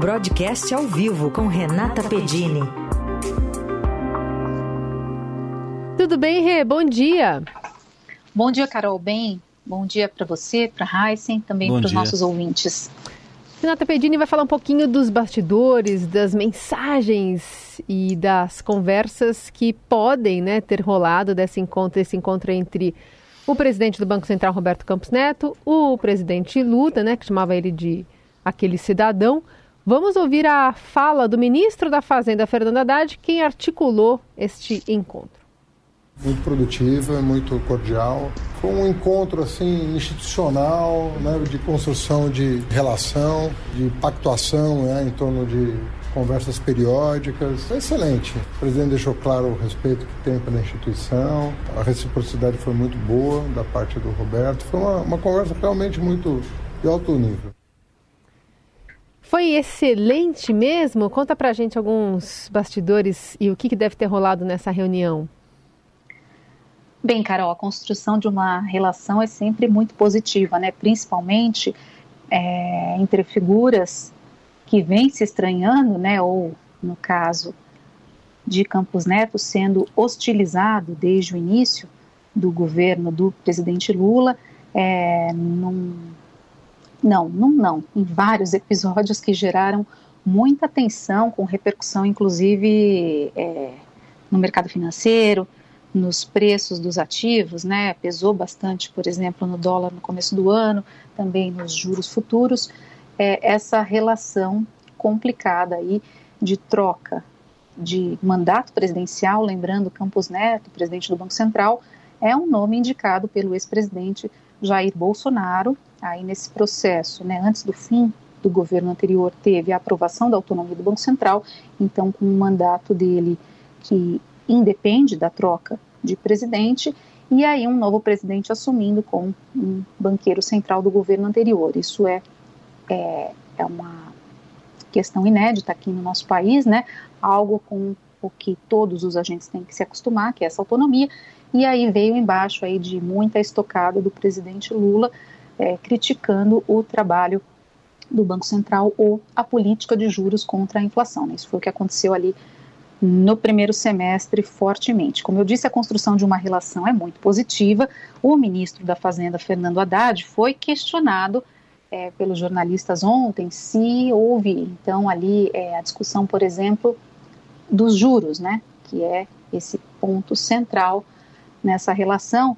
Broadcast ao vivo com Renata Pedini. Tudo bem, Rê? Bom dia. Bom dia, Carol. Bem, bom dia para você, para Heisen, também para os nossos ouvintes. Renata Pedini vai falar um pouquinho dos bastidores, das mensagens e das conversas que podem né, ter rolado desse encontro, esse encontro entre o presidente do Banco Central, Roberto Campos Neto, o presidente Lula, né, que chamava ele de aquele cidadão. Vamos ouvir a fala do ministro da Fazenda, Fernando Haddad, quem articulou este encontro muito produtiva, muito cordial. Foi um encontro assim institucional, né, de construção de relação, de pactuação né, em torno de conversas periódicas. Excelente. O presidente deixou claro o respeito que tem pela instituição, a reciprocidade foi muito boa da parte do Roberto. Foi uma, uma conversa realmente muito de alto nível. Foi excelente mesmo? Conta pra gente alguns bastidores e o que, que deve ter rolado nessa reunião. Bem, Carol, a construção de uma relação é sempre muito positiva, né? Principalmente é, entre figuras que vêm se estranhando, né? Ou, no caso de Campos Neto, sendo hostilizado desde o início do governo do presidente Lula, é, num, não, num não, em vários episódios que geraram muita tensão, com repercussão, inclusive, é, no mercado financeiro, nos preços dos ativos, né, pesou bastante, por exemplo, no dólar no começo do ano, também nos juros futuros, é, essa relação complicada aí de troca de mandato presidencial, lembrando Campos Neto, presidente do Banco Central, é um nome indicado pelo ex-presidente Jair Bolsonaro, aí nesse processo, né, antes do fim do governo anterior, teve a aprovação da autonomia do Banco Central, então com o mandato dele que independe da troca de presidente, e aí um novo presidente assumindo com um banqueiro central do governo anterior. Isso é, é, é uma questão inédita aqui no nosso país, né? Algo com o que todos os agentes têm que se acostumar, que é essa autonomia. E aí veio embaixo aí de muita estocada do presidente Lula é, criticando o trabalho do Banco Central ou a política de juros contra a inflação. Né? Isso foi o que aconteceu ali no primeiro semestre fortemente. Como eu disse, a construção de uma relação é muito positiva. O ministro da Fazenda, Fernando Haddad, foi questionado é, pelos jornalistas ontem se houve, então, ali é, a discussão, por exemplo, dos juros, né, que é esse ponto central nessa relação,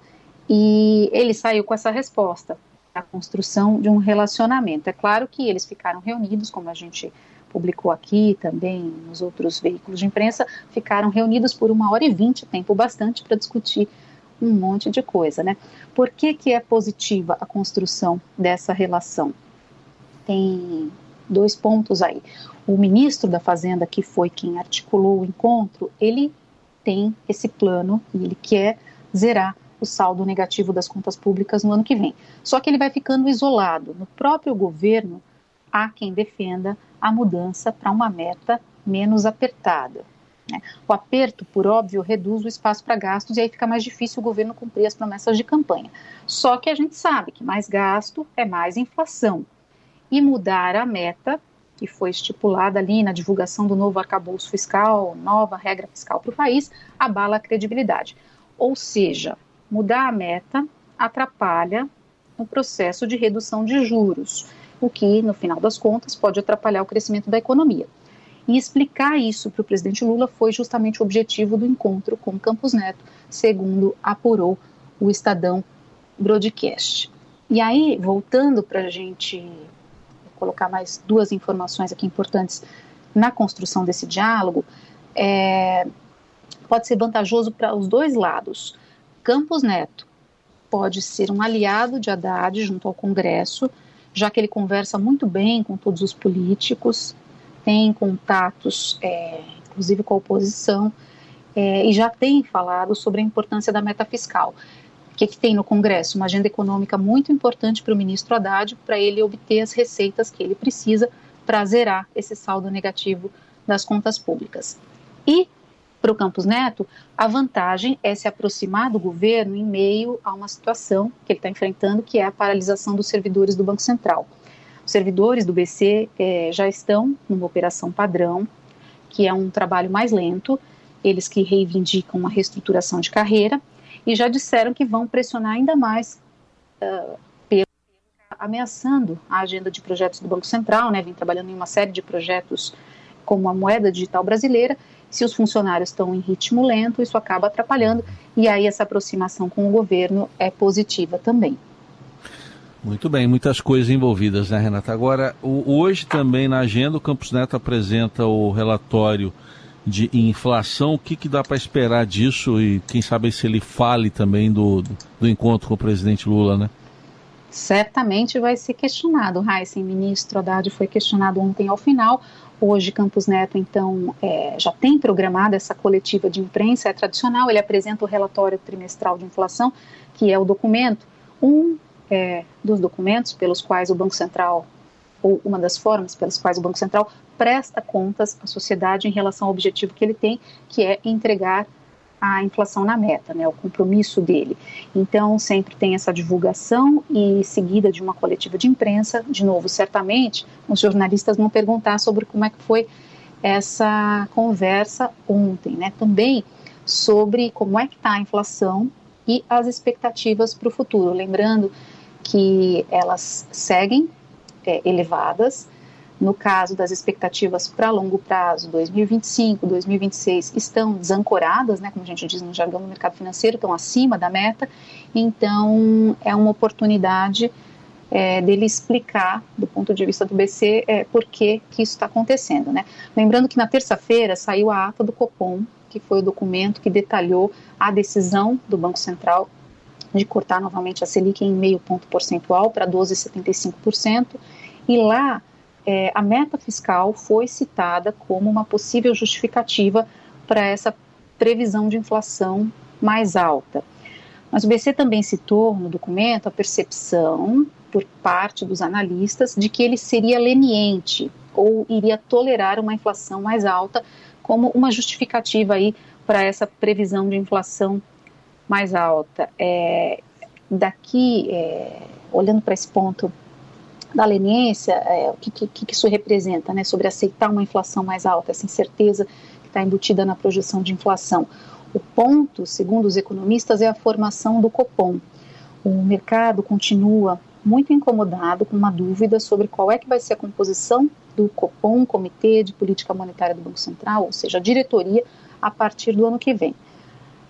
e ele saiu com essa resposta, a construção de um relacionamento. É claro que eles ficaram reunidos, como a gente publicou aqui também nos outros veículos de imprensa, ficaram reunidos por uma hora e vinte, tempo bastante para discutir um monte de coisa, né? Por que, que é positiva a construção dessa relação? Tem dois pontos aí. O ministro da Fazenda, que foi quem articulou o encontro, ele tem esse plano e ele quer zerar o saldo negativo das contas públicas no ano que vem. Só que ele vai ficando isolado. No próprio governo, há quem defenda a mudança para uma meta menos apertada. Né? O aperto, por óbvio, reduz o espaço para gastos e aí fica mais difícil o governo cumprir as promessas de campanha. Só que a gente sabe que mais gasto é mais inflação. E mudar a meta, que foi estipulada ali na divulgação do novo arcabouço fiscal, nova regra fiscal para o país, abala a credibilidade. Ou seja, mudar a meta atrapalha o processo de redução de juros o que, no final das contas, pode atrapalhar o crescimento da economia. E explicar isso para o presidente Lula foi justamente o objetivo do encontro com Campos Neto, segundo apurou o Estadão Broadcast. E aí, voltando para a gente colocar mais duas informações aqui importantes na construção desse diálogo, é, pode ser vantajoso para os dois lados. Campos Neto pode ser um aliado de Haddad junto ao Congresso, já que ele conversa muito bem com todos os políticos, tem contatos, é, inclusive com a oposição, é, e já tem falado sobre a importância da meta fiscal. Que, que tem no Congresso? Uma agenda econômica muito importante para o ministro Haddad, para ele obter as receitas que ele precisa para zerar esse saldo negativo das contas públicas. E para o Campos Neto, a vantagem é se aproximar do governo em meio a uma situação que ele está enfrentando, que é a paralisação dos servidores do Banco Central. Os servidores do BC é, já estão numa operação padrão, que é um trabalho mais lento, eles que reivindicam uma reestruturação de carreira, e já disseram que vão pressionar ainda mais, uh, pelo, ameaçando a agenda de projetos do Banco Central, né, vem trabalhando em uma série de projetos como a moeda digital brasileira, se os funcionários estão em ritmo lento, isso acaba atrapalhando, e aí essa aproximação com o governo é positiva também. Muito bem, muitas coisas envolvidas, né, Renata? Agora, o, hoje também na agenda, o Campos Neto apresenta o relatório de inflação. O que, que dá para esperar disso e quem sabe se ele fale também do, do, encontro com o presidente Lula, né? Certamente vai ser questionado, Heisen, ministro Haddad foi questionado ontem ao final. Hoje, Campos Neto, então, é, já tem programada essa coletiva de imprensa, é tradicional, ele apresenta o relatório trimestral de inflação, que é o documento, um é, dos documentos pelos quais o Banco Central, ou uma das formas pelas quais o Banco Central presta contas à sociedade em relação ao objetivo que ele tem, que é entregar a inflação na meta, né, o compromisso dele. Então, sempre tem essa divulgação e seguida de uma coletiva de imprensa. De novo, certamente, os jornalistas vão perguntar sobre como é que foi essa conversa ontem, né? Também sobre como é que está a inflação e as expectativas para o futuro. Lembrando que elas seguem é, elevadas. No caso das expectativas para longo prazo, 2025, 2026, estão desancoradas, né, como a gente diz no jargão do mercado financeiro, estão acima da meta. Então, é uma oportunidade é, dele explicar, do ponto de vista do BC, é, por que, que isso está acontecendo. Né? Lembrando que na terça-feira saiu a ata do Copom, que foi o documento que detalhou a decisão do Banco Central de cortar novamente a Selic em meio ponto percentual para 12,75%, e lá é, a meta fiscal foi citada como uma possível justificativa para essa previsão de inflação mais alta. Mas o BC também citou no documento a percepção por parte dos analistas de que ele seria leniente ou iria tolerar uma inflação mais alta como uma justificativa aí para essa previsão de inflação mais alta. É, daqui, é, olhando para esse ponto da leniência, é, o que, que, que, isso representa, né, sobre aceitar uma inflação mais alta, essa incerteza que está embutida na projeção de inflação. O ponto, segundo os economistas, é a formação do Copom. O mercado continua muito incomodado com uma dúvida sobre qual é que vai ser a composição do Copom, Comitê de Política Monetária do Banco Central, ou seja, a diretoria, a partir do ano que vem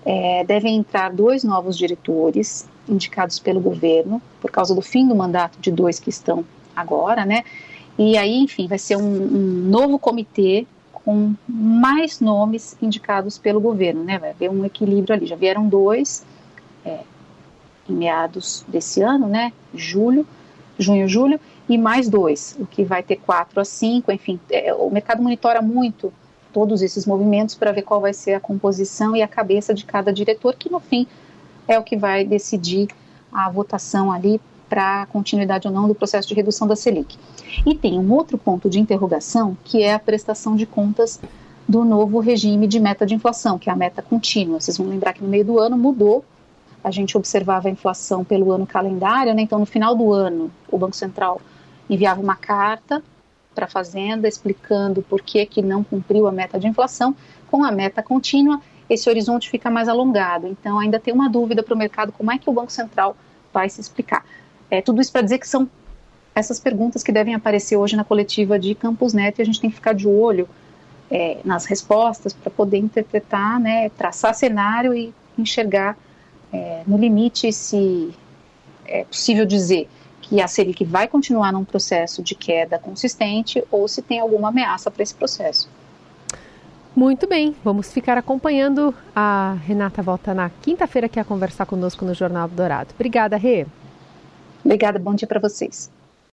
é, devem entrar dois novos diretores indicados pelo governo, por causa do fim do mandato de dois que estão agora, né? E aí, enfim, vai ser um, um novo comitê com mais nomes indicados pelo governo, né? Vai haver um equilíbrio ali. Já vieram dois é, em meados desse ano, né? Julho, junho, julho, e mais dois, o que vai ter quatro a cinco, enfim. É, o mercado monitora muito todos esses movimentos para ver qual vai ser a composição e a cabeça de cada diretor, que no fim é o que vai decidir a votação ali para a continuidade ou não do processo de redução da Selic. E tem um outro ponto de interrogação, que é a prestação de contas do novo regime de meta de inflação, que é a meta contínua. Vocês vão lembrar que no meio do ano mudou, a gente observava a inflação pelo ano calendário, né? então no final do ano o Banco Central enviava uma carta para a Fazenda explicando por que, que não cumpriu a meta de inflação, com a meta contínua, esse horizonte fica mais alongado. Então, ainda tem uma dúvida para o mercado como é que o Banco Central vai se explicar. É, tudo isso para dizer que são essas perguntas que devem aparecer hoje na coletiva de Campos Neto e a gente tem que ficar de olho é, nas respostas para poder interpretar, né, traçar cenário e enxergar é, no limite se é possível dizer que a Selic vai continuar num processo de queda consistente ou se tem alguma ameaça para esse processo. Muito bem, vamos ficar acompanhando. A Renata volta na quinta-feira aqui a conversar conosco no Jornal Dourado. Obrigada, Rê. Obrigada, bom dia para vocês.